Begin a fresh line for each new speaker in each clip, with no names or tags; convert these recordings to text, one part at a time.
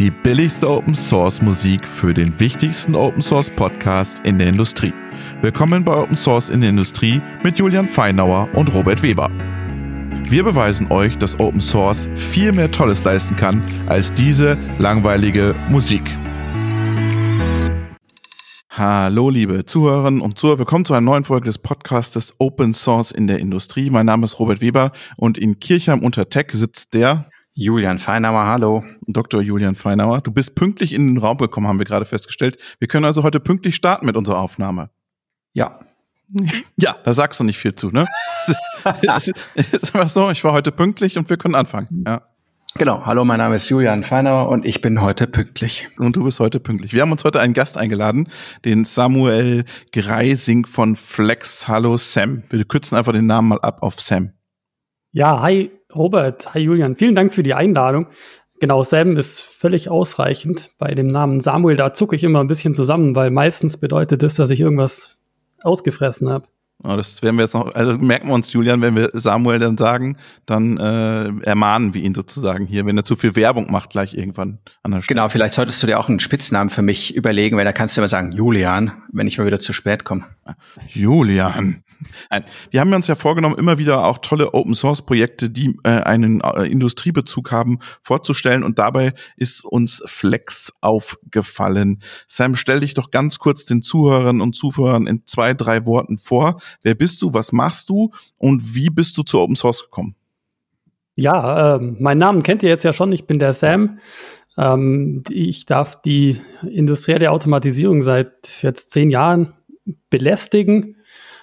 Die billigste Open Source Musik für den wichtigsten Open Source Podcast in der Industrie. Willkommen bei Open Source in der Industrie mit Julian Feinauer und Robert Weber. Wir beweisen euch, dass Open Source viel mehr Tolles leisten kann als diese langweilige Musik. Hallo, liebe Zuhörerinnen und Zuhörer. Willkommen zu einer neuen Folge des Podcastes Open Source in der Industrie. Mein Name ist Robert Weber und in Kirchheim unter Tech sitzt der
Julian Feinauer, hallo.
Dr. Julian Feinauer. Du bist pünktlich in den Raum gekommen, haben wir gerade festgestellt. Wir können also heute pünktlich starten mit unserer Aufnahme.
Ja.
Ja, da sagst du nicht viel zu, ne? es ist einfach so, ich war heute pünktlich und wir können anfangen. Ja.
Genau, hallo, mein Name ist Julian Feinauer und ich bin heute pünktlich.
Und du bist heute pünktlich. Wir haben uns heute einen Gast eingeladen, den Samuel Greising von Flex. Hallo Sam. Wir kürzen einfach den Namen mal ab auf Sam.
Ja, hi Robert, hi Julian. Vielen Dank für die Einladung. Genau, Sam ist völlig ausreichend. Bei dem Namen Samuel, da zucke ich immer ein bisschen zusammen, weil meistens bedeutet das, dass ich irgendwas ausgefressen habe.
Das werden wir jetzt noch, also merken wir uns, Julian, wenn wir Samuel dann sagen, dann äh, ermahnen wir ihn sozusagen hier, wenn er zu viel Werbung macht, gleich irgendwann
an der Stelle. Genau, vielleicht solltest du dir auch einen Spitznamen für mich überlegen, weil da kannst du immer sagen, Julian, wenn ich mal wieder zu spät komme.
Julian. Nein, wir haben uns ja vorgenommen, immer wieder auch tolle Open Source Projekte, die äh, einen äh, Industriebezug haben, vorzustellen. Und dabei ist uns Flex aufgefallen. Sam, stell dich doch ganz kurz den Zuhörern und Zuhörern in zwei, drei Worten vor Wer bist du? Was machst du? Und wie bist du zu Open Source gekommen?
Ja, äh, meinen Namen kennt ihr jetzt ja schon. Ich bin der Sam. Ähm, ich darf die industrielle Automatisierung seit jetzt zehn Jahren belästigen.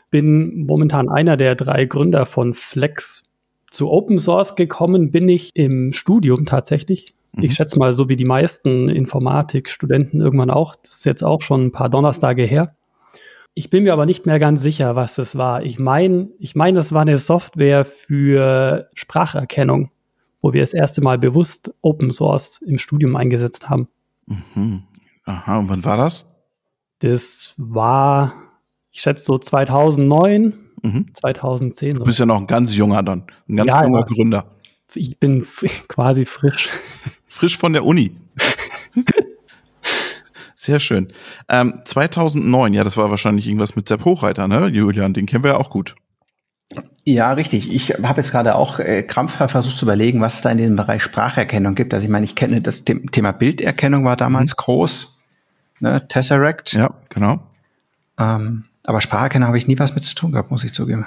Bin momentan einer der drei Gründer von Flex. Zu Open Source gekommen bin ich im Studium tatsächlich. Mhm. Ich schätze mal, so wie die meisten Informatikstudenten irgendwann auch. Das ist jetzt auch schon ein paar Donnerstage her. Ich bin mir aber nicht mehr ganz sicher, was es war. Ich meine, ich meine, es war eine Software für Spracherkennung, wo wir das erste Mal bewusst Open Source im Studium eingesetzt haben.
Mhm. Aha, und wann war das?
Das war, ich schätze so 2009, mhm. 2010.
Du bist ja noch ein ganz junger dann, ein ganz ja, junger ja. Gründer.
Ich bin quasi frisch.
Frisch von der Uni. Sehr schön. Ähm, 2009, ja, das war wahrscheinlich irgendwas mit Sepp Hochreiter, ne? Julian, den kennen wir ja auch gut.
Ja, richtig. Ich habe jetzt gerade auch äh, krampfhaft versucht zu überlegen, was es da in dem Bereich Spracherkennung gibt. Also ich meine, ich kenne das Thema Bilderkennung war damals mhm. groß, ne? Tesseract.
Ja, genau.
Ähm, aber Spracherkennung habe ich nie was mit zu tun gehabt, muss ich zugeben.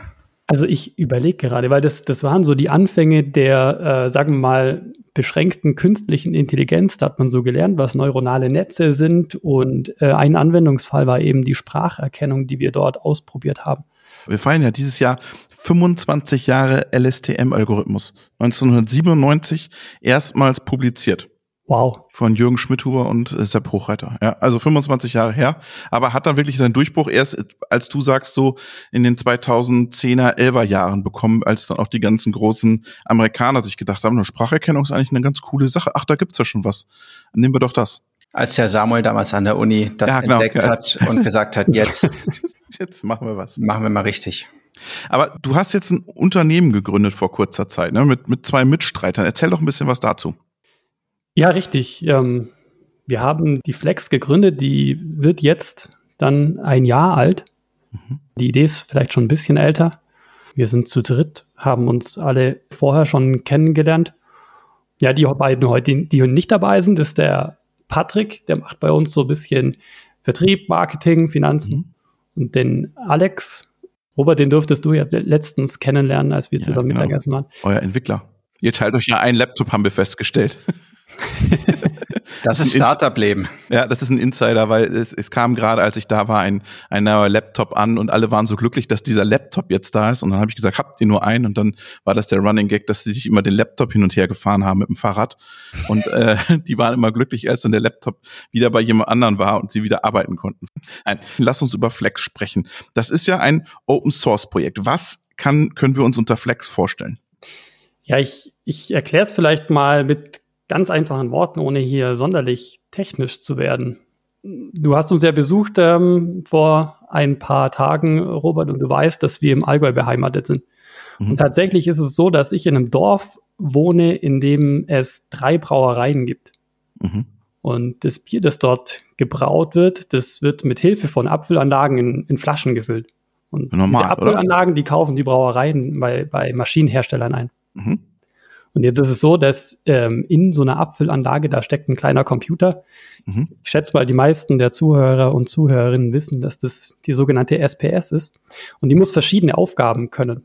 Also ich überlege gerade, weil das, das waren so die Anfänge der, äh, sagen wir mal, beschränkten künstlichen Intelligenz. Da hat man so gelernt, was neuronale Netze sind. Und äh, ein Anwendungsfall war eben die Spracherkennung, die wir dort ausprobiert haben.
Wir feiern ja dieses Jahr 25 Jahre LSTM-Algorithmus. 1997 erstmals publiziert.
Wow.
Von Jürgen Schmidhuber und Sepp Hochreiter. Ja, also 25 Jahre her. Aber hat dann wirklich seinen Durchbruch erst, als du sagst, so in den 2010er, 11er Jahren bekommen, als dann auch die ganzen großen Amerikaner sich gedacht haben, eine Spracherkennung ist eigentlich eine ganz coole Sache. Ach, da gibt's ja schon was. Nehmen wir doch das.
Als der Samuel damals an der Uni das ja, genau. entdeckt hat und gesagt hat, jetzt,
jetzt machen wir was.
Machen wir mal richtig.
Aber du hast jetzt ein Unternehmen gegründet vor kurzer Zeit, ne, mit, mit zwei Mitstreitern. Erzähl doch ein bisschen was dazu.
Ja, richtig. Ähm, wir haben die Flex gegründet, die wird jetzt dann ein Jahr alt. Mhm. Die Idee ist vielleicht schon ein bisschen älter. Wir sind zu dritt, haben uns alle vorher schon kennengelernt. Ja, die beiden heute, die nicht dabei sind, ist der Patrick, der macht bei uns so ein bisschen Vertrieb, Marketing, Finanzen. Mhm. Und den Alex, Robert, den durftest du ja letztens kennenlernen, als wir ja, zusammen genau. Mittagessen waren.
Euer Entwickler. Ihr teilt euch ja einen Laptop, haben wir festgestellt.
Das ist Startup-Leben.
Ja, das ist ein Insider, weil es, es kam gerade, als ich da war, ein, ein neuer Laptop an und alle waren so glücklich, dass dieser Laptop jetzt da ist. Und dann habe ich gesagt, habt ihr nur einen? Und dann war das der Running Gag, dass sie sich immer den Laptop hin und her gefahren haben mit dem Fahrrad. Und äh, die waren immer glücklich, als dann der Laptop wieder bei jemand anderen war und sie wieder arbeiten konnten. Nein, lass uns über Flex sprechen. Das ist ja ein Open-Source-Projekt. Was kann, können wir uns unter Flex vorstellen?
Ja, ich, ich erkläre es vielleicht mal mit ganz einfachen Worten, ohne hier sonderlich technisch zu werden. Du hast uns ja besucht ähm, vor ein paar Tagen, Robert, und du weißt, dass wir im Allgäu beheimatet sind. Mhm. Und tatsächlich ist es so, dass ich in einem Dorf wohne, in dem es drei Brauereien gibt. Mhm. Und das Bier, das dort gebraut wird, das wird mit Hilfe von Abfüllanlagen in, in Flaschen gefüllt. Und
Normal,
die Abfüllanlagen, die kaufen die Brauereien bei, bei Maschinenherstellern ein. Mhm. Und jetzt ist es so, dass ähm, in so einer Abfüllanlage, da steckt ein kleiner Computer. Mhm. Ich schätze mal, die meisten der Zuhörer und Zuhörerinnen wissen, dass das die sogenannte SPS ist. Und die muss verschiedene Aufgaben können.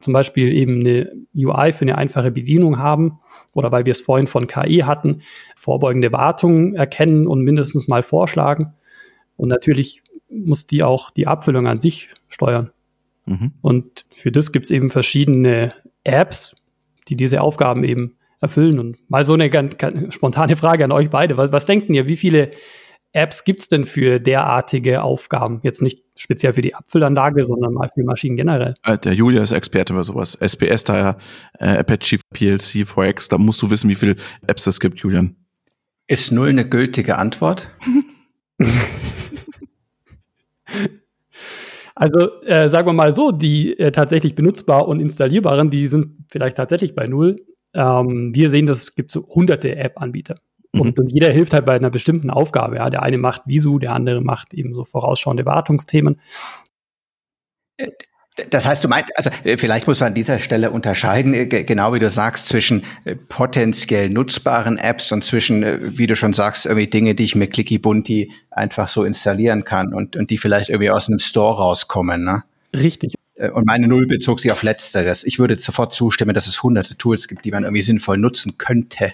Zum Beispiel eben eine UI für eine einfache Bedienung haben oder weil wir es vorhin von KI hatten, vorbeugende Wartungen erkennen und mindestens mal vorschlagen. Und natürlich muss die auch die Abfüllung an sich steuern. Mhm. Und für das gibt es eben verschiedene Apps, die diese Aufgaben eben erfüllen. Und mal so eine ganz, ganz spontane Frage an euch beide. Was, was denken ihr, wie viele Apps gibt es denn für derartige Aufgaben? Jetzt nicht speziell für die Abfüllanlage, sondern mal für Maschinen generell.
Äh, der Julia ist Experte bei sowas. SPS, da äh, Apache PLC, 4X, da musst du wissen, wie viele Apps es gibt, Julian.
Ist null eine gültige Antwort?
Also äh, sagen wir mal so, die äh, tatsächlich benutzbar und installierbaren, die sind vielleicht tatsächlich bei null. Ähm, wir sehen, dass es gibt so hunderte App-Anbieter. Mhm. Und, und, jeder hilft halt bei einer bestimmten Aufgabe. Ja. Der eine macht Visu, der andere macht eben so vorausschauende Wartungsthemen.
Das heißt, du meinst, also äh, vielleicht muss man an dieser Stelle unterscheiden, äh, genau wie du sagst, zwischen äh, potenziell nutzbaren Apps und zwischen, wie du schon sagst, irgendwie Dinge, die ich mit Clicky Bunti einfach so installieren kann und, und die vielleicht irgendwie aus einem Store rauskommen. Ne?
Richtig.
Und meine Null bezog sich auf Letzteres. Ich würde sofort zustimmen, dass es hunderte Tools gibt, die man irgendwie sinnvoll nutzen könnte.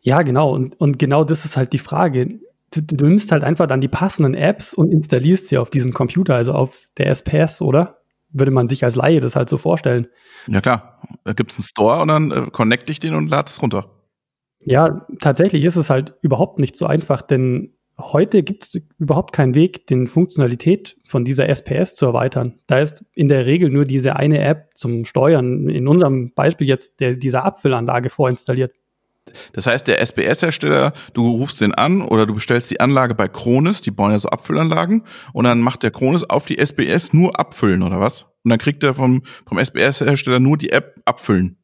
Ja, genau. Und, und genau das ist halt die Frage. Du, du nimmst halt einfach dann die passenden Apps und installierst sie auf diesem Computer, also auf der SPS, oder? Würde man sich als Laie das halt so vorstellen.
Ja klar, da gibt es einen Store und dann äh, connecte ich den und lade es runter.
Ja, tatsächlich ist es halt überhaupt nicht so einfach, denn heute gibt es überhaupt keinen Weg, den Funktionalität von dieser SPS zu erweitern. Da ist in der Regel nur diese eine App zum Steuern, in unserem Beispiel jetzt der, dieser Abfüllanlage vorinstalliert.
Das heißt, der SBS-Hersteller, du rufst den an oder du bestellst die Anlage bei Kronis, die bauen ja so Abfüllanlagen, und dann macht der Kronis auf die SBS nur abfüllen, oder was? Und dann kriegt er vom, vom SBS-Hersteller nur die App abfüllen.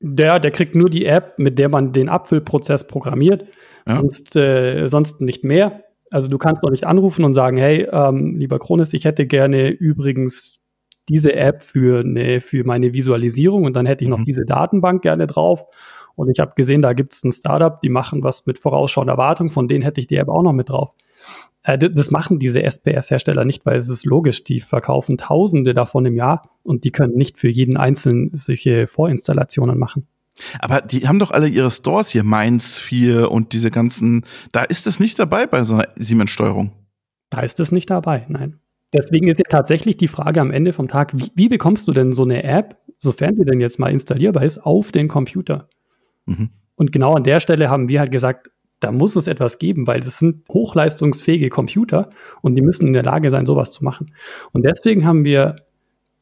Der, der kriegt nur die App, mit der man den Abfüllprozess programmiert, ja. sonst, äh, sonst nicht mehr. Also du kannst noch nicht anrufen und sagen, hey, ähm, lieber Kronis, ich hätte gerne übrigens diese App für, ne, für meine Visualisierung und dann hätte ich noch mhm. diese Datenbank gerne drauf und ich habe gesehen, da gibt es ein Startup, die machen was mit vorausschauender Erwartung, von denen hätte ich die App auch noch mit drauf. Äh, das machen diese SPS-Hersteller nicht, weil es ist logisch, die verkaufen Tausende davon im Jahr und die können nicht für jeden Einzelnen solche Vorinstallationen machen.
Aber die haben doch alle ihre Stores hier, Mainz 4 und diese ganzen, da ist es nicht dabei bei so einer Siemens-Steuerung.
Da ist es nicht dabei, nein. Deswegen ist ja tatsächlich die Frage am Ende vom Tag, wie, wie bekommst du denn so eine App, sofern sie denn jetzt mal installierbar ist, auf den Computer? Mhm. Und genau an der Stelle haben wir halt gesagt, da muss es etwas geben, weil das sind hochleistungsfähige Computer und die müssen in der Lage sein, sowas zu machen. Und deswegen haben wir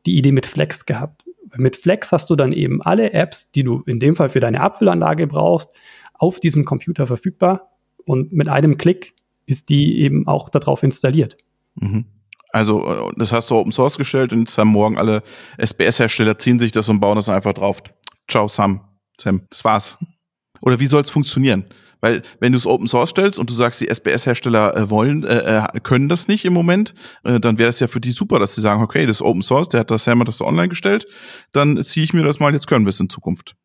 die Idee mit Flex gehabt. Mit Flex hast du dann eben alle Apps, die du in dem Fall für deine Abfüllanlage brauchst, auf diesem Computer verfügbar und mit einem Klick ist die eben auch darauf installiert.
Mhm. Also, äh, das hast du Open Source gestellt und jetzt haben morgen alle SBS-Hersteller ziehen sich das und bauen das einfach drauf. Ciao, Sam. Sam, das war's. Oder wie soll es funktionieren? Weil wenn du es Open Source stellst und du sagst, die SBS-Hersteller äh, wollen, äh, äh, können das nicht im Moment, äh, dann wäre es ja für die super, dass sie sagen, okay, das ist Open Source, der hat das Sam hat das online gestellt, dann ziehe ich mir das mal, jetzt können wir es in Zukunft.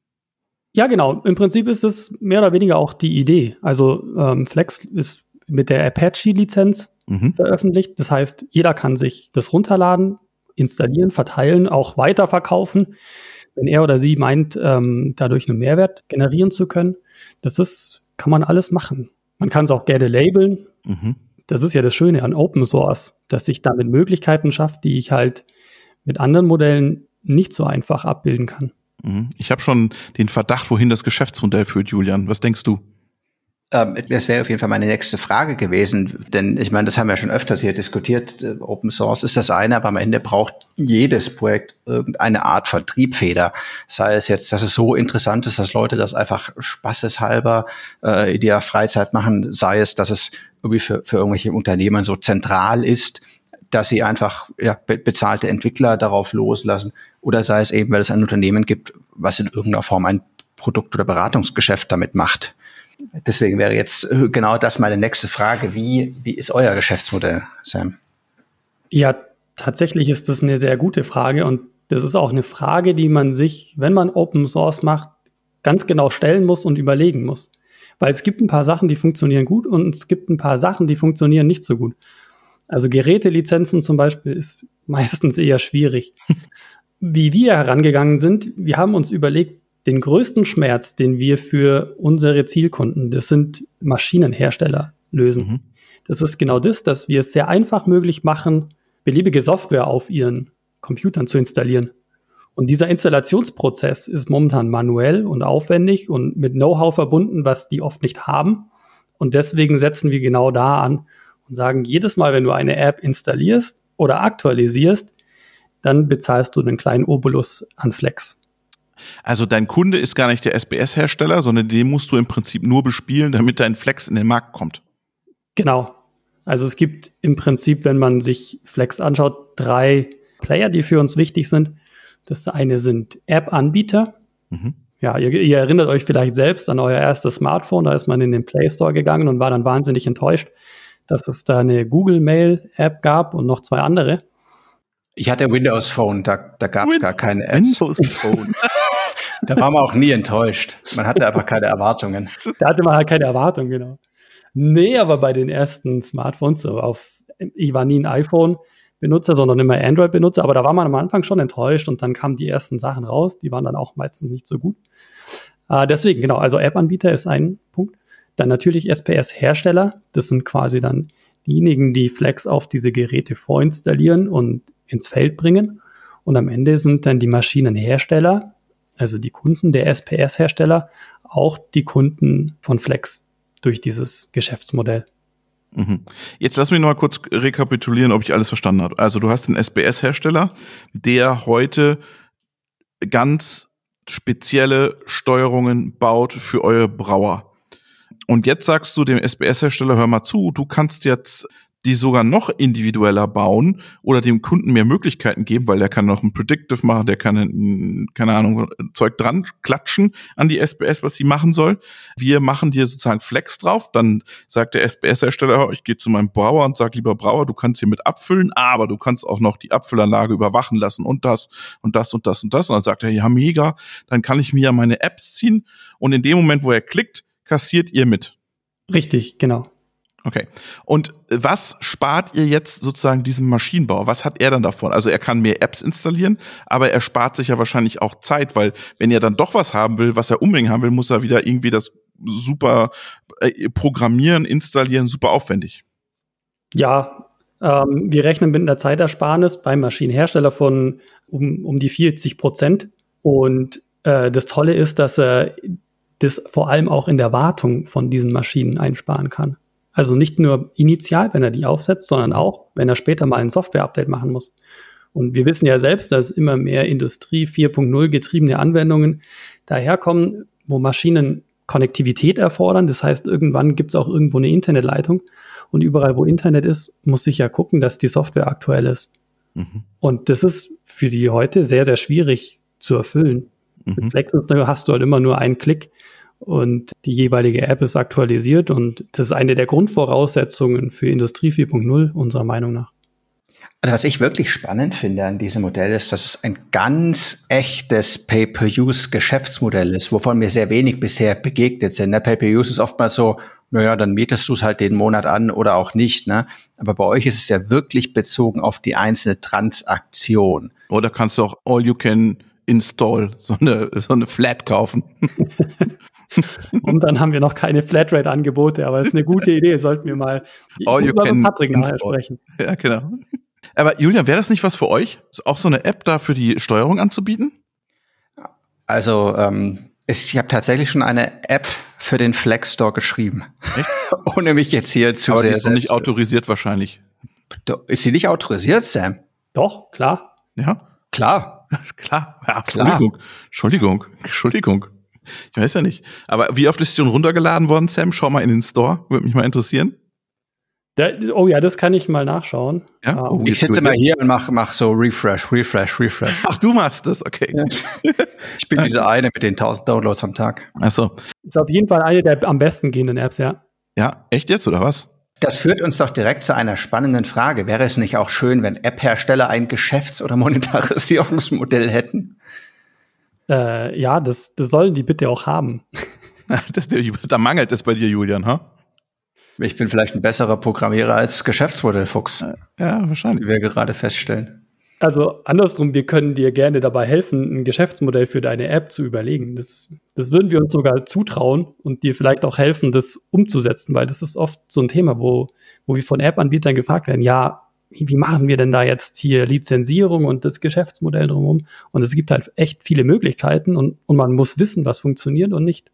Ja, genau. Im Prinzip ist es mehr oder weniger auch die Idee. Also ähm, Flex ist mit der Apache-Lizenz mhm. veröffentlicht. Das heißt, jeder kann sich das runterladen, installieren, verteilen, auch weiterverkaufen wenn er oder sie meint, ähm, dadurch einen Mehrwert generieren zu können, das ist, kann man alles machen. Man kann es auch gerne labeln. Mhm. Das ist ja das Schöne an Open Source, dass sich damit Möglichkeiten schafft, die ich halt mit anderen Modellen nicht so einfach abbilden kann.
Mhm. Ich habe schon den Verdacht, wohin das Geschäftsmodell führt, Julian. Was denkst du?
Ähm, das wäre auf jeden Fall meine nächste Frage gewesen, denn ich meine, das haben wir schon öfters hier diskutiert. Äh, Open Source ist das eine, aber am Ende braucht jedes Projekt irgendeine Art von Triebfeder. Sei es jetzt, dass es so interessant ist, dass Leute das einfach spaßeshalber äh, in ihrer Freizeit machen, sei es, dass es irgendwie für, für irgendwelche Unternehmen so zentral ist, dass sie einfach ja, bezahlte Entwickler darauf loslassen, oder sei es eben, weil es ein Unternehmen gibt, was in irgendeiner Form ein Produkt- oder Beratungsgeschäft damit macht. Deswegen wäre jetzt äh, genau das meine nächste Frage. Wie, wie ist euer Geschäftsmodell, Sam?
Ja, tatsächlich ist das eine sehr gute Frage und das ist auch eine Frage, die man sich, wenn man Open Source macht, ganz genau stellen muss und überlegen muss. Weil es gibt ein paar Sachen, die funktionieren gut und es gibt ein paar Sachen, die funktionieren nicht so gut. Also Gerätelizenzen zum Beispiel ist meistens eher schwierig. Wie wir herangegangen sind, wir haben uns überlegt, den größten Schmerz, den wir für unsere Zielkunden, das sind Maschinenhersteller, lösen. Mhm. Das ist genau das, dass wir es sehr einfach möglich machen, beliebige Software auf ihren Computern zu installieren. Und dieser Installationsprozess ist momentan manuell und aufwendig und mit Know-how verbunden, was die oft nicht haben. Und deswegen setzen wir genau da an und sagen, jedes Mal, wenn du eine App installierst oder aktualisierst, dann bezahlst du einen kleinen Obolus an Flex.
Also dein Kunde ist gar nicht der SBS-Hersteller, sondern den musst du im Prinzip nur bespielen, damit dein Flex in den Markt kommt.
Genau. Also es gibt im Prinzip, wenn man sich Flex anschaut, drei Player, die für uns wichtig sind. Das eine sind App-Anbieter. Mhm. Ja, ihr, ihr, erinnert euch vielleicht selbst an euer erstes Smartphone. Da ist man in den Play Store gegangen und war dann wahnsinnig enttäuscht, dass es da eine Google Mail App gab und noch zwei andere.
Ich hatte Windows Phone, da, da gab es gar keine Apps. Windows Phone. da war man auch nie enttäuscht. Man hatte einfach keine Erwartungen.
Da hatte man halt keine Erwartungen, genau. Nee, aber bei den ersten Smartphones, auf, ich war nie ein iPhone-Benutzer, sondern immer Android-Benutzer, aber da war man am Anfang schon enttäuscht und dann kamen die ersten Sachen raus, die waren dann auch meistens nicht so gut. Äh, deswegen, genau, also App-Anbieter ist ein Punkt. Dann natürlich SPS-Hersteller, das sind quasi dann diejenigen, die Flex auf diese Geräte vorinstallieren und ins Feld bringen. Und am Ende sind dann die Maschinenhersteller, also die Kunden der SPS-Hersteller, auch die Kunden von Flex durch dieses Geschäftsmodell.
Mhm. Jetzt lass mich noch mal kurz rekapitulieren, ob ich alles verstanden habe. Also du hast den SBS-Hersteller, der heute ganz spezielle Steuerungen baut für eure Brauer. Und jetzt sagst du dem SBS-Hersteller, hör mal zu, du kannst jetzt die sogar noch individueller bauen oder dem Kunden mehr Möglichkeiten geben, weil der kann noch ein Predictive machen, der kann, keine Ahnung, Zeug dran klatschen an die SBS, was sie machen soll. Wir machen dir sozusagen Flex drauf, dann sagt der SBS-Hersteller, ich gehe zu meinem Brauer und sag, lieber Brauer, du kannst hier mit abfüllen, aber du kannst auch noch die Abfüllanlage überwachen lassen und das und das und das und das. Und dann sagt er, ja, mega, dann kann ich mir ja meine Apps ziehen und in dem Moment, wo er klickt, kassiert ihr mit.
Richtig, genau.
Okay. Und was spart ihr jetzt sozusagen diesem Maschinenbau? Was hat er dann davon? Also er kann mehr Apps installieren, aber er spart sich ja wahrscheinlich auch Zeit, weil wenn er dann doch was haben will, was er unbedingt haben will, muss er wieder irgendwie das super äh, programmieren, installieren, super aufwendig.
Ja, ähm, wir rechnen mit einer Zeitersparnis beim Maschinenhersteller von um, um die 40 Prozent. Und äh, das Tolle ist, dass er das vor allem auch in der Wartung von diesen Maschinen einsparen kann. Also nicht nur initial, wenn er die aufsetzt, sondern auch, wenn er später mal ein Software-Update machen muss. Und wir wissen ja selbst, dass immer mehr Industrie 4.0 getriebene Anwendungen daherkommen, wo Maschinen Konnektivität erfordern. Das heißt, irgendwann gibt es auch irgendwo eine Internetleitung. Und überall, wo Internet ist, muss ich ja gucken, dass die Software aktuell ist. Mhm. Und das ist für die heute sehr, sehr schwierig zu erfüllen. Mhm. Mit Flexus hast du halt immer nur einen Klick und die jeweilige App ist aktualisiert und das ist eine der Grundvoraussetzungen für Industrie 4.0 unserer Meinung nach.
Also was ich wirklich spannend finde an diesem Modell ist, dass es ein ganz echtes Pay-per-Use-Geschäftsmodell ist, wovon mir sehr wenig bisher begegnet sind. Ne? Pay-per-Use ist oftmals so, naja, dann mietest du es halt den Monat an oder auch nicht. Ne? Aber bei euch ist es ja wirklich bezogen auf die einzelne Transaktion.
Oder kannst du auch All You Can Install, so eine, so eine Flat kaufen.
Und dann haben wir noch keine Flatrate-Angebote, aber es ist eine gute Idee, sollten wir mal
you can
Patrick nachher sprechen.
Ja, genau. Aber Julian, wäre das nicht was für euch, auch so eine App da für die Steuerung anzubieten?
Also, ähm, ich habe tatsächlich schon eine App für den Flex Store geschrieben. Echt? Ohne mich jetzt hier zu
Aber
sehr.
Die ist noch nicht autorisiert wahrscheinlich.
Ist sie nicht autorisiert, Sam?
Doch, klar.
Ja.
Klar.
Klar. Ja, Entschuldigung. Klar. Entschuldigung. Entschuldigung. Ich weiß ja nicht. Aber wie oft ist die schon runtergeladen worden, Sam? Schau mal in den Store. Würde mich mal interessieren.
Der, oh ja, das kann ich mal nachschauen.
Ja? Ah. Oh, ich sitze mal hier und mach, mach so Refresh, Refresh, Refresh.
Ach, du machst das, okay. Ja.
Ich bin diese eine mit den 1000 Downloads am Tag.
Ach so.
Ist auf jeden Fall eine der am besten gehenden Apps, ja.
Ja, echt jetzt oder was?
Das führt uns doch direkt zu einer spannenden Frage. Wäre es nicht auch schön, wenn App-Hersteller ein Geschäfts- oder Monetarisierungsmodell hätten?
Äh, ja, das, das sollen die bitte auch haben.
da mangelt es bei dir, Julian, ha?
Ich bin vielleicht ein besserer Programmierer als Geschäftsmodellfuchs.
Ja, wahrscheinlich.
Wie wir gerade feststellen.
Also andersrum, wir können dir gerne dabei helfen, ein Geschäftsmodell für deine App zu überlegen. Das, das würden wir uns sogar zutrauen und dir vielleicht auch helfen, das umzusetzen, weil das ist oft so ein Thema, wo, wo wir von App-Anbietern gefragt werden, ja, wie, wie machen wir denn da jetzt hier Lizenzierung und das Geschäftsmodell drumherum? Und es gibt halt echt viele Möglichkeiten und, und man muss wissen, was funktioniert und nicht.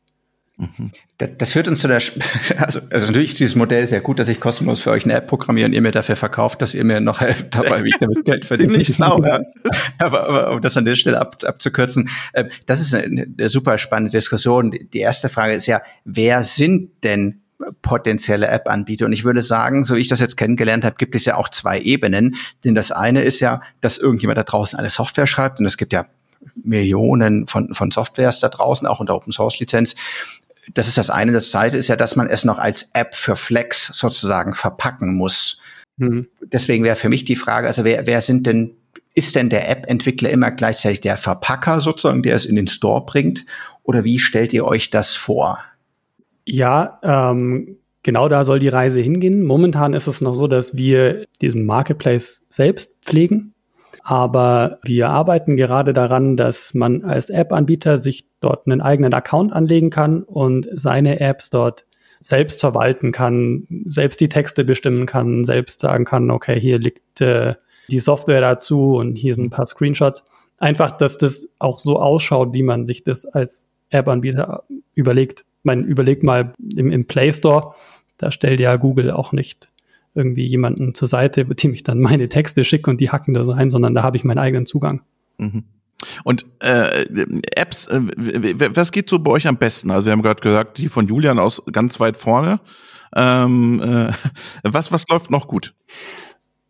Das, das führt uns zu der, also, also natürlich ist dieses Modell sehr gut, dass ich kostenlos für euch eine App programmiere und ihr mir dafür verkauft, dass ihr mir noch helft dabei, wie ich damit Geld verdiene. Ziemlich schlau, ja. aber, aber um das an der Stelle ab, abzukürzen, äh, das ist eine, eine super spannende Diskussion. Die erste Frage ist ja, wer sind denn potenzielle App-Anbieter. Und ich würde sagen, so wie ich das jetzt kennengelernt habe, gibt es ja auch zwei Ebenen. Denn das eine ist ja, dass irgendjemand da draußen eine Software schreibt und es gibt ja Millionen von, von Softwares da draußen, auch unter Open Source Lizenz. Das ist das eine. Das zweite ist ja, dass man es noch als App für Flex sozusagen verpacken muss. Mhm. Deswegen wäre für mich die Frage, also wer, wer sind denn, ist denn der App-Entwickler immer gleichzeitig der Verpacker sozusagen, der es in den Store bringt? Oder wie stellt ihr euch das vor?
Ja, ähm, genau da soll die Reise hingehen. Momentan ist es noch so, dass wir diesen Marketplace selbst pflegen. Aber wir arbeiten gerade daran, dass man als App-Anbieter sich dort einen eigenen Account anlegen kann und seine Apps dort selbst verwalten kann, selbst die Texte bestimmen kann, selbst sagen kann, okay, hier liegt äh, die Software dazu und hier sind ein paar Screenshots. Einfach, dass das auch so ausschaut, wie man sich das als App-Anbieter überlegt. Man überlegt mal im, im Play Store, da stellt ja Google auch nicht irgendwie jemanden zur Seite, dem ich dann meine Texte schicke und die hacken da rein, sondern da habe ich meinen eigenen Zugang. Mhm.
Und äh, Apps, äh, was geht so bei euch am besten? Also wir haben gerade gesagt, die von Julian aus ganz weit vorne. Ähm, äh, was, was läuft noch gut?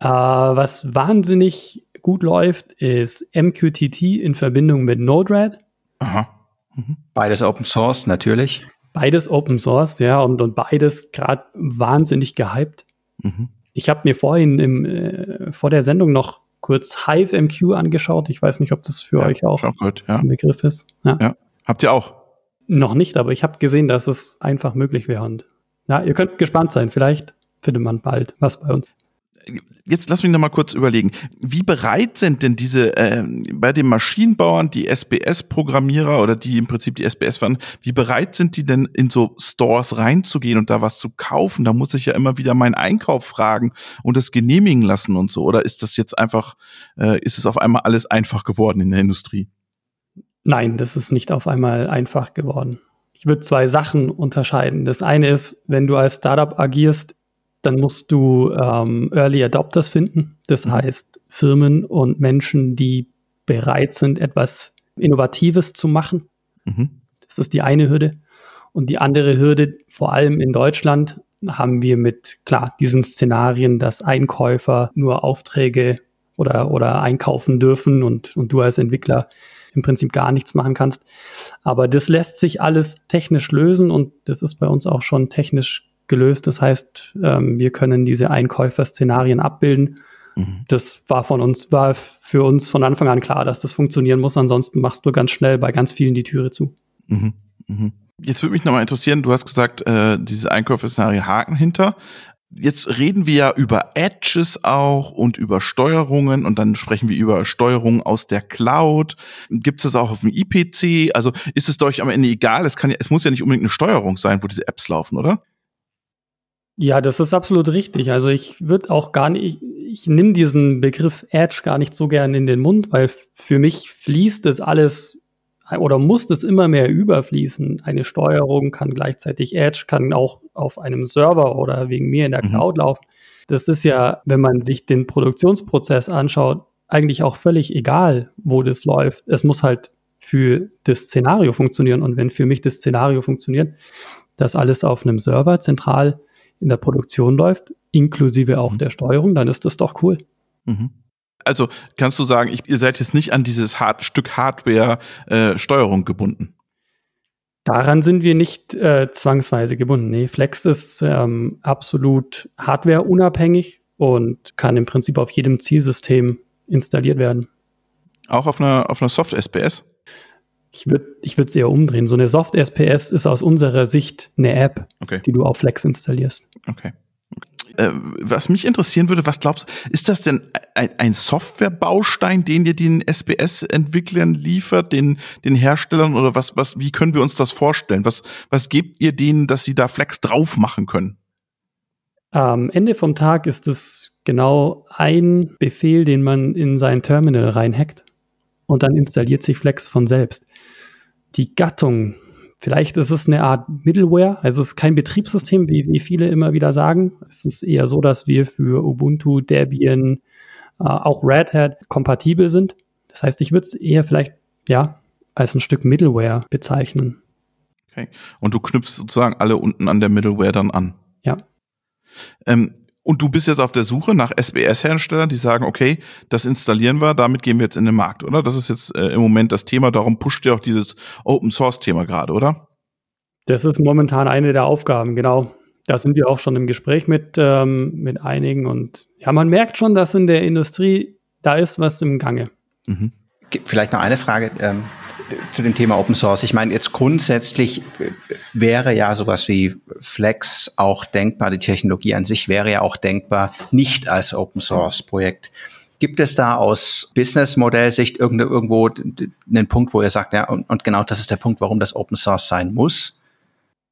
Äh, was wahnsinnig gut läuft, ist MQTT in Verbindung mit Node-RED.
Aha. Mhm. Beides Open Source, natürlich.
Beides Open Source, ja, und, und beides gerade wahnsinnig gehypt. Mhm. Ich habe mir vorhin im, äh, vor der Sendung noch kurz HiveMQ angeschaut. Ich weiß nicht, ob das für ja, euch auch
gut, ja.
ein Begriff ist.
Ja. ja. Habt ihr auch?
Noch nicht, aber ich habe gesehen, dass es einfach möglich wäre. Und ja, ihr könnt gespannt sein. Vielleicht findet man bald was bei uns
jetzt lass mich noch mal kurz überlegen. Wie bereit sind denn diese äh, bei den Maschinenbauern, die SBS-Programmierer oder die im Prinzip die SBS waren, wie bereit sind die denn in so Stores reinzugehen und da was zu kaufen? Da muss ich ja immer wieder meinen Einkauf fragen und das genehmigen lassen und so. Oder ist das jetzt einfach, äh, ist es auf einmal alles einfach geworden in der Industrie?
Nein, das ist nicht auf einmal einfach geworden. Ich würde zwei Sachen unterscheiden. Das eine ist, wenn du als Startup agierst, dann musst du ähm, Early Adopters finden. Das mhm. heißt, Firmen und Menschen, die bereit sind, etwas Innovatives zu machen. Mhm. Das ist die eine Hürde. Und die andere Hürde, vor allem in Deutschland, haben wir mit, klar, diesen Szenarien, dass Einkäufer nur Aufträge oder, oder einkaufen dürfen und, und du als Entwickler im Prinzip gar nichts machen kannst. Aber das lässt sich alles technisch lösen und das ist bei uns auch schon technisch gelöst. Das heißt, ähm, wir können diese Einkäufer-Szenarien abbilden. Mhm. Das war von uns, war für uns von Anfang an klar, dass das funktionieren muss. Ansonsten machst du ganz schnell bei ganz vielen die Türe zu. Mhm.
Mhm. Jetzt würde mich nochmal interessieren, du hast gesagt, äh, diese Einkäufer-Szenario Haken hinter. Jetzt reden wir ja über Edges auch und über Steuerungen und dann sprechen wir über Steuerungen aus der Cloud. Gibt es das auch auf dem IPC? Also ist es euch am Ende egal? Es kann ja, es muss ja nicht unbedingt eine Steuerung sein, wo diese Apps laufen, oder?
Ja, das ist absolut richtig. Also ich würde auch gar nicht, ich, ich nehme diesen Begriff Edge gar nicht so gern in den Mund, weil für mich fließt das alles oder muss das immer mehr überfließen. Eine Steuerung kann gleichzeitig Edge, kann auch auf einem Server oder wegen mir in der mhm. Cloud laufen. Das ist ja, wenn man sich den Produktionsprozess anschaut, eigentlich auch völlig egal, wo das läuft. Es muss halt für das Szenario funktionieren. Und wenn für mich das Szenario funktioniert, dass alles auf einem Server zentral in der Produktion läuft, inklusive auch mhm. der Steuerung, dann ist das doch cool. Mhm.
Also kannst du sagen, ich, ihr seid jetzt nicht an dieses Hard Stück Hardware äh, Steuerung gebunden?
Daran sind wir nicht äh, zwangsweise gebunden. Nee, Flex ist ähm, absolut hardwareunabhängig und kann im Prinzip auf jedem Zielsystem installiert werden.
Auch auf einer, auf einer Soft-SPS?
Ich würde ich es eher umdrehen. So eine Soft-SPS ist aus unserer Sicht eine App, okay. die du auf Flex installierst.
Okay. Äh, was mich interessieren würde, was glaubst du, ist das denn ein, ein Softwarebaustein, den ihr den SBS-Entwicklern liefert, den, den Herstellern oder was, was, wie können wir uns das vorstellen? Was, was gebt ihr denen, dass sie da Flex drauf machen können?
Am Ende vom Tag ist es genau ein Befehl, den man in sein Terminal reinhackt und dann installiert sich Flex von selbst. Die Gattung Vielleicht ist es eine Art Middleware, also es ist kein Betriebssystem, wie, wie viele immer wieder sagen. Es ist eher so, dass wir für Ubuntu, Debian, äh, auch Red Hat kompatibel sind. Das heißt, ich würde es eher vielleicht, ja, als ein Stück Middleware bezeichnen.
Okay. Und du knüpfst sozusagen alle unten an der Middleware dann an.
Ja.
Ähm, und du bist jetzt auf der Suche nach SBS-Herstellern, die sagen, okay, das installieren wir, damit gehen wir jetzt in den Markt, oder? Das ist jetzt äh, im Moment das Thema, darum pusht ihr auch dieses Open-Source-Thema gerade, oder?
Das ist momentan eine der Aufgaben, genau. Da sind wir auch schon im Gespräch mit, ähm, mit einigen und ja, man merkt schon, dass in der Industrie da ist was im Gange.
Mhm. Vielleicht noch eine Frage. Ähm, zu dem Thema Open Source. Ich meine, jetzt grundsätzlich wäre ja sowas wie Flex auch denkbar, die Technologie an sich wäre ja auch denkbar, nicht als Open Source Projekt. Gibt es da aus Business-Modell-Sicht irgendwo einen Punkt, wo ihr sagt, ja, und, und genau das ist der Punkt, warum das Open Source sein muss?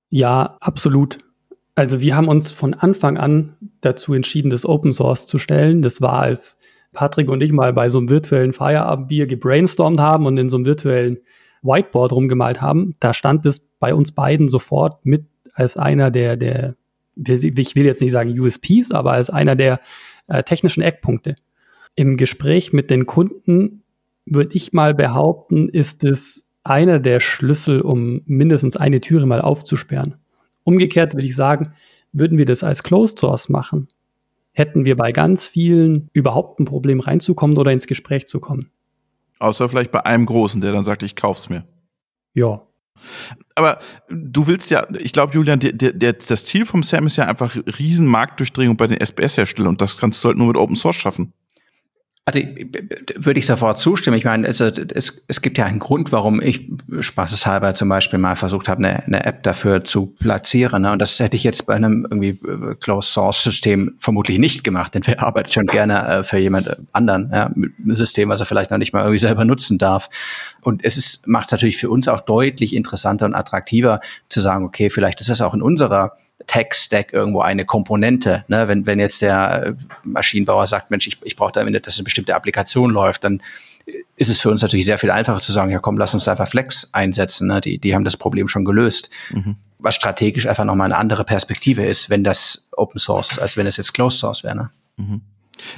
Ja, absolut. Also wir haben uns von Anfang an dazu entschieden, das Open Source zu stellen. Das war, als Patrick und ich mal bei so einem virtuellen Feierabendbier gebrainstormt haben und in so einem virtuellen Whiteboard rumgemalt haben, da stand es bei uns beiden sofort mit als einer der, der, ich will jetzt nicht sagen USPs, aber als einer der äh, technischen Eckpunkte. Im Gespräch mit den Kunden würde ich mal behaupten, ist es einer der Schlüssel, um mindestens eine Türe mal aufzusperren. Umgekehrt würde ich sagen, würden wir das als Closed Source machen, hätten wir bei ganz vielen überhaupt ein Problem reinzukommen oder ins Gespräch zu kommen.
Außer vielleicht bei einem Großen, der dann sagt, ich kauf's mir.
Ja.
Aber du willst ja, ich glaube, Julian, der, der, das Ziel vom Sam ist ja einfach Riesenmarktdurchdringung bei den SBS-Herstellern und das kannst du halt nur mit Open Source schaffen.
Also würde ich sofort zustimmen. Ich meine, also, es, es gibt ja einen Grund, warum ich spaßeshalber zum Beispiel mal versucht habe, eine, eine App dafür zu platzieren. Ne? Und das hätte ich jetzt bei einem irgendwie äh, Closed Source System vermutlich nicht gemacht, denn wir arbeiten schon gerne äh, für jemand anderen ja, mit einem System, was er vielleicht noch nicht mal irgendwie selber nutzen darf. Und es macht es natürlich für uns auch deutlich interessanter und attraktiver zu sagen, okay, vielleicht ist das auch in unserer Tech-Stack irgendwo eine Komponente. Ne? Wenn, wenn jetzt der äh, Maschinenbauer sagt, Mensch, ich, ich brauche da, dass eine bestimmte Applikation läuft, dann ist es für uns natürlich sehr viel einfacher zu sagen, ja komm, lass uns einfach Flex einsetzen. Ne? Die, die haben das Problem schon gelöst. Mhm. Was strategisch einfach nochmal eine andere Perspektive ist, wenn das Open Source ist, als wenn es jetzt Closed Source wäre. Ne? Mhm.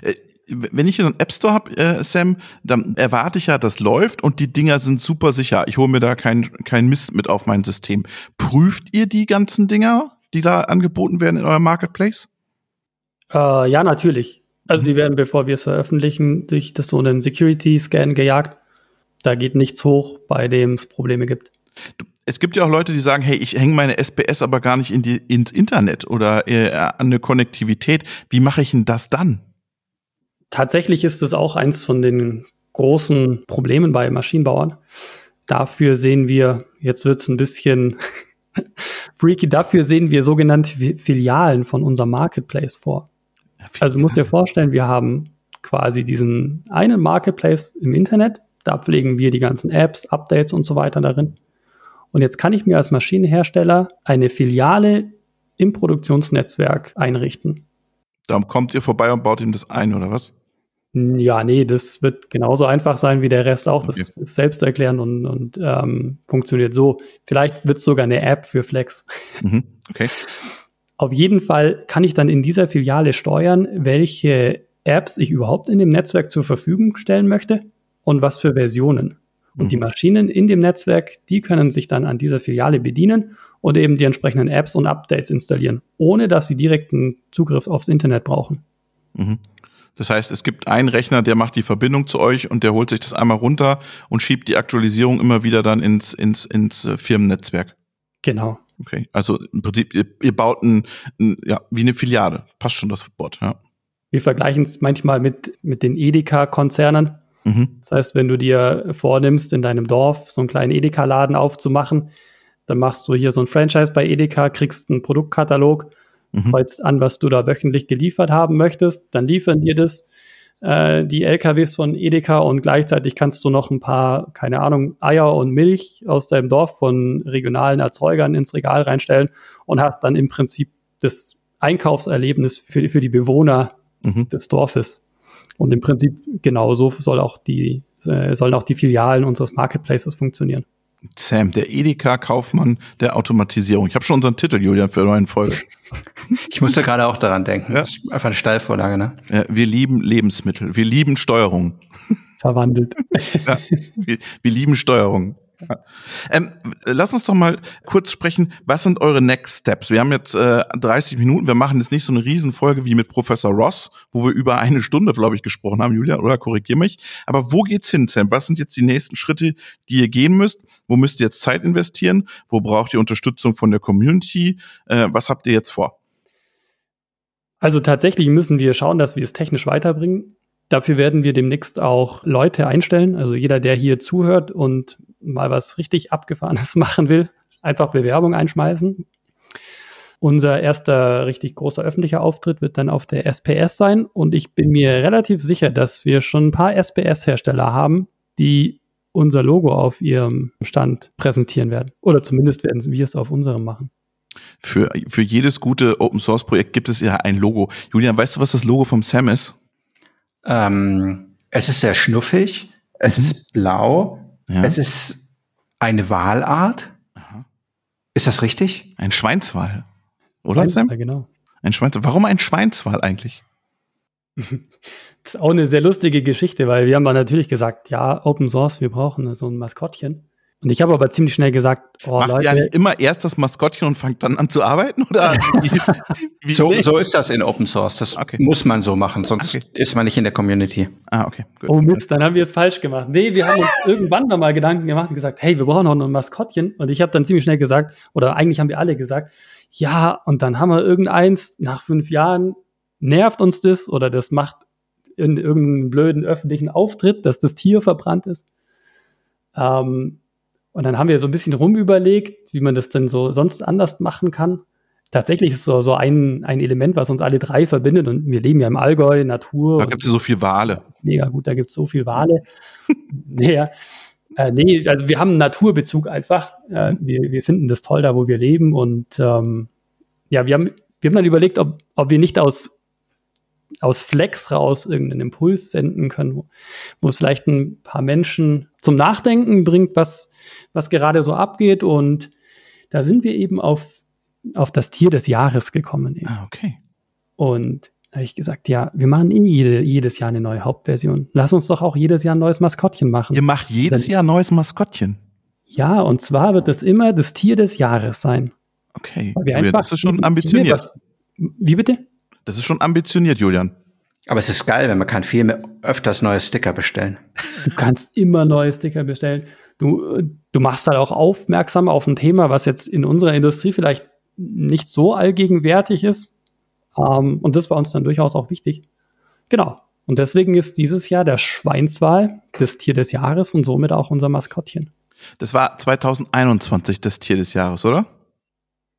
Äh, wenn ich so einen App Store habe, äh, Sam, dann erwarte ich ja, das läuft und die Dinger sind super sicher. Ich hole mir da keinen kein Mist mit auf mein System. Prüft ihr die ganzen Dinger? Die da angeboten werden in eurem Marketplace?
Äh, ja, natürlich. Also die werden, bevor wir es veröffentlichen, durch das so einen Security-Scan gejagt. Da geht nichts hoch, bei dem es Probleme gibt.
Es gibt ja auch Leute, die sagen, hey, ich hänge meine SPS aber gar nicht in die, ins Internet oder äh, an eine Konnektivität. Wie mache ich denn das dann?
Tatsächlich ist es auch eins von den großen Problemen bei Maschinenbauern. Dafür sehen wir, jetzt wird es ein bisschen Freaky, dafür sehen wir sogenannte Filialen von unserem Marketplace vor. also du musst dir vorstellen, wir haben quasi diesen einen Marketplace im Internet, da pflegen wir die ganzen Apps, Updates und so weiter darin. Und jetzt kann ich mir als Maschinenhersteller eine Filiale im Produktionsnetzwerk einrichten.
Da kommt ihr vorbei und baut ihm das ein, oder was?
Ja, nee, das wird genauso einfach sein wie der Rest auch. Das okay. ist selbsterklärend und, und ähm, funktioniert so. Vielleicht wird es sogar eine App für Flex. Mhm. Okay. Auf jeden Fall kann ich dann in dieser Filiale steuern, welche Apps ich überhaupt in dem Netzwerk zur Verfügung stellen möchte und was für Versionen. Und mhm. die Maschinen in dem Netzwerk, die können sich dann an dieser Filiale bedienen und eben die entsprechenden Apps und Updates installieren, ohne dass sie direkten Zugriff aufs Internet brauchen.
Mhm. Das heißt, es gibt einen Rechner, der macht die Verbindung zu euch und der holt sich das einmal runter und schiebt die Aktualisierung immer wieder dann ins, ins, ins äh, Firmennetzwerk.
Genau.
Okay, also im Prinzip, ihr, ihr baut ein, ein, ja, wie eine Filiale. Passt schon das Wort, ja.
Wir vergleichen es manchmal mit, mit den Edeka-Konzernen. Mhm. Das heißt, wenn du dir vornimmst, in deinem Dorf so einen kleinen Edeka-Laden aufzumachen, dann machst du hier so ein Franchise bei Edeka, kriegst einen Produktkatalog, mhm. kreuzt an, was du da wöchentlich geliefert haben möchtest, dann liefern dir das äh, die LKWs von Edeka und gleichzeitig kannst du noch ein paar, keine Ahnung, Eier und Milch aus deinem Dorf von regionalen Erzeugern ins Regal reinstellen und hast dann im Prinzip das Einkaufserlebnis für, für die Bewohner mhm. des Dorfes. Und im Prinzip genauso soll auch die, äh, sollen auch die Filialen unseres Marketplaces funktionieren.
Sam, der Edeka-Kaufmann der Automatisierung. Ich habe schon unseren Titel, Julian, für eine neue Folge.
ich musste gerade auch daran denken. Ja. Das ist einfach eine Steilvorlage, ne?
Ja, wir lieben Lebensmittel. Wir lieben Steuerung.
Verwandelt.
ja, wir, wir lieben Steuerung. Ähm, lass uns doch mal kurz sprechen, was sind eure Next Steps? Wir haben jetzt äh, 30 Minuten, wir machen jetzt nicht so eine Riesenfolge wie mit Professor Ross, wo wir über eine Stunde, glaube ich, gesprochen haben, Julia, oder korrigier mich. Aber wo geht's hin, Sam? Was sind jetzt die nächsten Schritte, die ihr gehen müsst? Wo müsst ihr jetzt Zeit investieren? Wo braucht ihr Unterstützung von der Community? Äh, was habt ihr jetzt vor?
Also tatsächlich müssen wir schauen, dass wir es technisch weiterbringen. Dafür werden wir demnächst auch Leute einstellen. Also jeder, der hier zuhört und mal was richtig Abgefahrenes machen will, einfach Bewerbung einschmeißen. Unser erster richtig großer öffentlicher Auftritt wird dann auf der SPS sein und ich bin mir relativ sicher, dass wir schon ein paar SPS-Hersteller haben, die unser Logo auf ihrem Stand präsentieren werden. Oder zumindest werden wir es auf unserem machen.
Für, für jedes gute Open Source Projekt gibt es ja ein Logo. Julian, weißt du, was das Logo vom Sam ist?
Ähm, es ist sehr schnuffig, es mhm. ist blau, ja. es ist eine Walart. Aha. Ist das richtig?
Ein Schweinswal, oder
Sam? Ja, genau.
Ein Schweinswal. Warum ein Schweinswal eigentlich?
Das ist auch eine sehr lustige Geschichte, weil wir haben natürlich gesagt, ja, Open Source, wir brauchen so ein Maskottchen. Und ich habe aber ziemlich schnell gesagt,
oh, Macht Leute. ihr eigentlich immer erst das Maskottchen und fangt dann an zu arbeiten? Oder
so, so ist das in Open Source. Das okay. muss man so machen, sonst okay. ist man nicht in der Community.
Ah, okay. Gut. Oh Mist, dann haben wir es falsch gemacht. Nee, wir haben uns irgendwann nochmal Gedanken gemacht und gesagt, hey, wir brauchen noch ein Maskottchen. Und ich habe dann ziemlich schnell gesagt, oder eigentlich haben wir alle gesagt, ja, und dann haben wir irgendeins, nach fünf Jahren nervt uns das oder das macht in irgendeinem blöden öffentlichen Auftritt, dass das Tier verbrannt ist. Ähm, und dann haben wir so ein bisschen rumüberlegt, wie man das denn so sonst anders machen kann. Tatsächlich ist so, so ein, ein Element, was uns alle drei verbindet. Und wir leben ja im Allgäu, Natur.
Da gibt es so viel Wale.
Mega gut, da gibt es so viel Wale. naja, äh, nee, also wir haben einen Naturbezug einfach. Äh, wir, wir finden das toll da, wo wir leben. Und ähm, ja, wir haben, wir haben dann überlegt, ob, ob wir nicht aus, aus Flex raus irgendeinen Impuls senden können, wo, wo es vielleicht ein paar Menschen zum Nachdenken bringt, was, was gerade so abgeht. Und da sind wir eben auf, auf das Tier des Jahres gekommen. Eben.
Ah, okay.
Und da habe ich gesagt, ja, wir machen eh jede, jedes Jahr eine neue Hauptversion. Lass uns doch auch jedes Jahr ein neues Maskottchen machen.
Ihr macht jedes Dann, Jahr ein neues Maskottchen?
Ja, und zwar wird es immer das Tier des Jahres sein.
Okay, das ist schon ambitioniert. Was,
wie bitte?
Das ist schon ambitioniert, Julian.
Aber es ist geil, wenn man kann viel mehr, öfters neue Sticker bestellen.
Du kannst immer neue Sticker bestellen du, du machst halt auch aufmerksam auf ein Thema, was jetzt in unserer Industrie vielleicht nicht so allgegenwärtig ist. Ähm, und das war uns dann durchaus auch wichtig. Genau. Und deswegen ist dieses Jahr der Schweinswal das Tier des Jahres und somit auch unser Maskottchen.
Das war 2021 das Tier des Jahres, oder?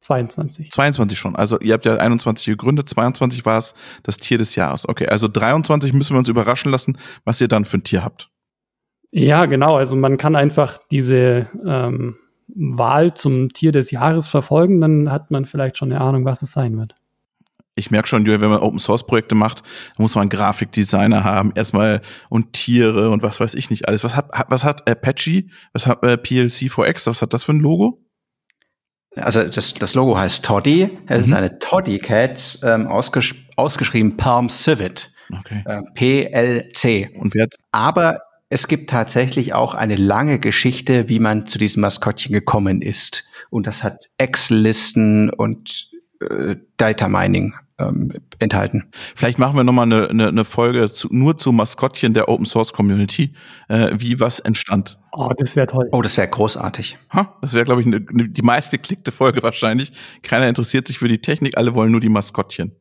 22.
22 schon. Also ihr habt ja 21 gegründet, 22 war es das Tier des Jahres. Okay, also 23 müssen wir uns überraschen lassen, was ihr dann für ein Tier habt.
Ja, genau. Also man kann einfach diese ähm, Wahl zum Tier des Jahres verfolgen, dann hat man vielleicht schon eine Ahnung, was es sein wird.
Ich merke schon, wenn man Open Source Projekte macht, muss man Grafikdesigner haben, erstmal und Tiere und was weiß ich nicht alles. Was hat, was hat Apache, was hat äh, PLC4X, was hat das für ein Logo?
Also das, das Logo heißt Toddy. Es mhm. ist eine Toddy Cat, ähm, ausgesch ausgeschrieben Palm Civet. Okay. Äh, PLC. Und wer hat Aber es gibt tatsächlich auch eine lange Geschichte, wie man zu diesem Maskottchen gekommen ist. Und das hat Excel-Listen und äh, Data Mining ähm, enthalten.
Vielleicht machen wir nochmal eine, eine, eine Folge zu, nur zu Maskottchen der Open Source Community, äh, wie was entstand.
Oh, das wäre toll.
Oh, das wäre großartig.
Ha, das wäre, glaube ich, eine, eine, die meiste klickte Folge wahrscheinlich. Keiner interessiert sich für die Technik, alle wollen nur die Maskottchen.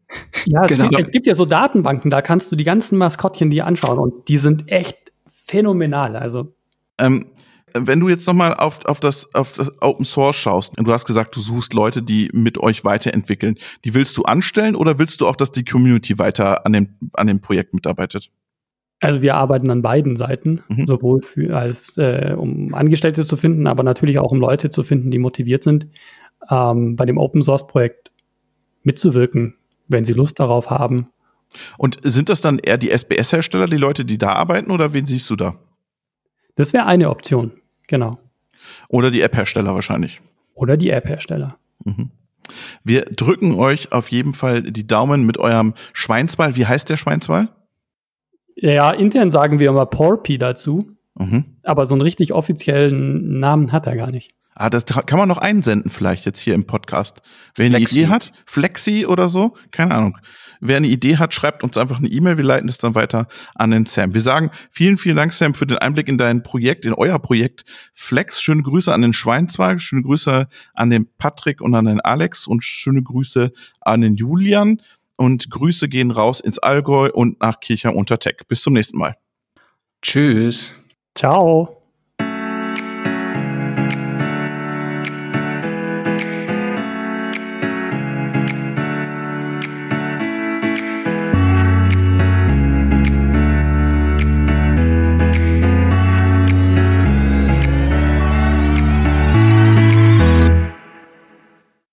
Ja, genau. es, gibt, es gibt ja so Datenbanken, da kannst du die ganzen Maskottchen dir anschauen und die sind echt phänomenal. Also.
Ähm, wenn du jetzt nochmal auf, auf, das, auf das Open Source schaust, und du hast gesagt, du suchst Leute, die mit euch weiterentwickeln, die willst du anstellen oder willst du auch, dass die Community weiter an dem, an dem Projekt mitarbeitet?
Also wir arbeiten an beiden Seiten, mhm. sowohl für, als äh, um Angestellte zu finden, aber natürlich auch um Leute zu finden, die motiviert sind, ähm, bei dem Open Source Projekt mitzuwirken, wenn sie Lust darauf haben.
Und sind das dann eher die SBS-Hersteller, die Leute, die da arbeiten, oder wen siehst du da?
Das wäre eine Option. Genau.
Oder die App-Hersteller wahrscheinlich.
Oder die App-Hersteller. Mhm.
Wir drücken euch auf jeden Fall die Daumen mit eurem Schweinsball. Wie heißt der Schweinsball?
Ja, intern sagen wir immer Porpy dazu. Mhm. Aber so einen richtig offiziellen Namen hat er gar nicht.
Ah, das kann man noch einsenden vielleicht jetzt hier im Podcast. Wer eine Idee hat, Flexi oder so, keine Ahnung. Wer eine Idee hat, schreibt uns einfach eine E-Mail. Wir leiten es dann weiter an den Sam. Wir sagen vielen, vielen Dank, Sam, für den Einblick in dein Projekt, in euer Projekt Flex. Schöne Grüße an den Schweinzweig, schöne Grüße an den Patrick und an den Alex und schöne Grüße an den Julian. Und Grüße gehen raus ins Allgäu und nach Kircher unter Tech. Bis zum nächsten Mal.
Tschüss.
Ciao.